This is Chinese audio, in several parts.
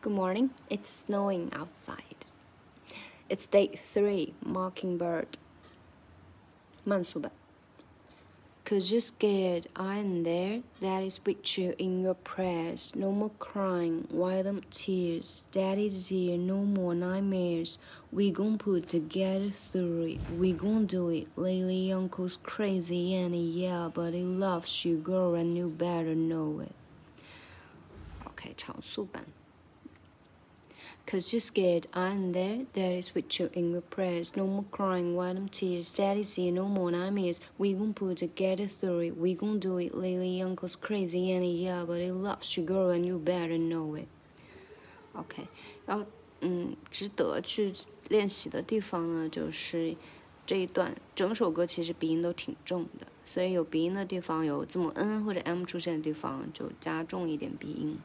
Good morning. It's snowing outside. It's day three. Mockingbird. 慢速版。Cause you're scared, I am there. That is with you in your prayers. No more crying, wild them tears. Daddy's here, no more nightmares. We gon' put together through it. We gon' do it. Lately, uncle's crazy and yeah, but he loves you, girl, and you better know it. OK，长速版。 Cause you're scared, I'm there. That is with you in your prayers. No more crying, white them tears. Daddy's here, no more nightmares. We gon' put together through it. We gon' do it. Lately, uncle's crazy and yeah, but he loves you, girl, and you better know it. OK，然后嗯，值得去练习的地方呢，就是这一段，整首歌其实鼻音都挺重的，所以有鼻音的地方，有字母 N 或者 M 出现的地方，就加重一点鼻音。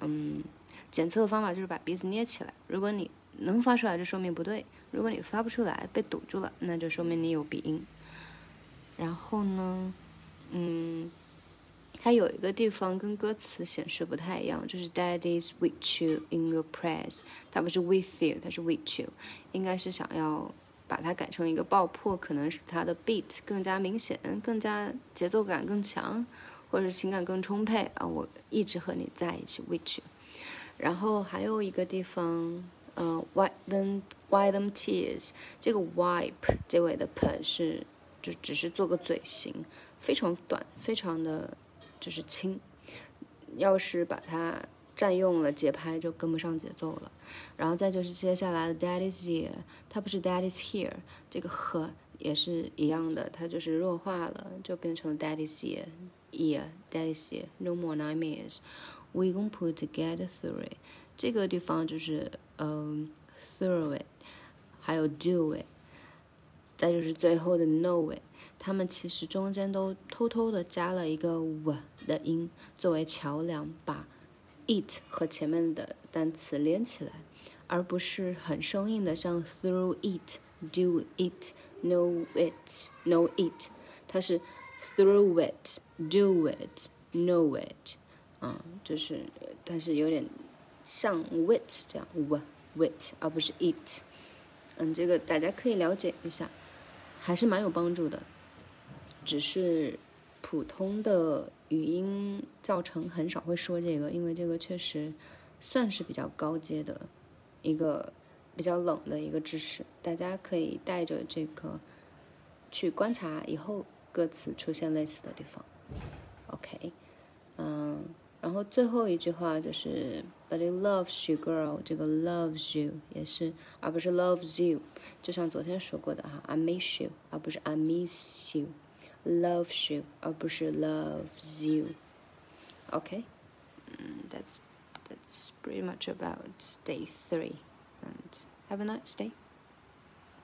嗯。检测的方法就是把鼻子捏起来，如果你能发出来，就说明不对；如果你发不出来，被堵住了，那就说明你有鼻音。然后呢，嗯，它有一个地方跟歌词显示不太一样，就是 "Daddy's with you in your prayers"，它不是 "with you"，它是 "with you"，应该是想要把它改成一个爆破，可能是它的 beat 更加明显，更加节奏感更强，或者情感更充沛啊！我一直和你在一起，with you。然后还有一个地方，呃，wipe them wipe them tears，这个 wipe 结尾的 p 是就只是做个嘴型，非常短，非常的就是轻。要是把它占用了节拍，就跟不上节奏了。然后再就是接下来的 daddy's here，它不是 daddy's here，这个和也是一样的，它就是弱化了，就变成了 daddy's here，ear，daddy's here，no more nightmares。We gonna put together through it，这个地方就是嗯，through it，还有 do it，再就是最后的 know it，它们其实中间都偷偷的加了一个 w 的音，作为桥梁，把 it 和前面的单词连起来，而不是很生硬的像 through it，do it，know it，know it，它是 through it，do it，know it。啊，就是，但是有点像 “wait” 这样 w wit，而不是 it。嗯，这个大家可以了解一下，还是蛮有帮助的。只是普通的语音教程很少会说这个，因为这个确实算是比较高阶的一个比较冷的一个知识。大家可以带着这个去观察以后歌词出现类似的地方。OK，嗯。然后最后一句话就是，But he loves you, girl。这个 loves you 也是，而不是 loves you。就像昨天说过的哈，I miss you，而不是 I miss you。loves you，而不是 loves you。Okay, that's that's pretty much about day three. And have a nice day.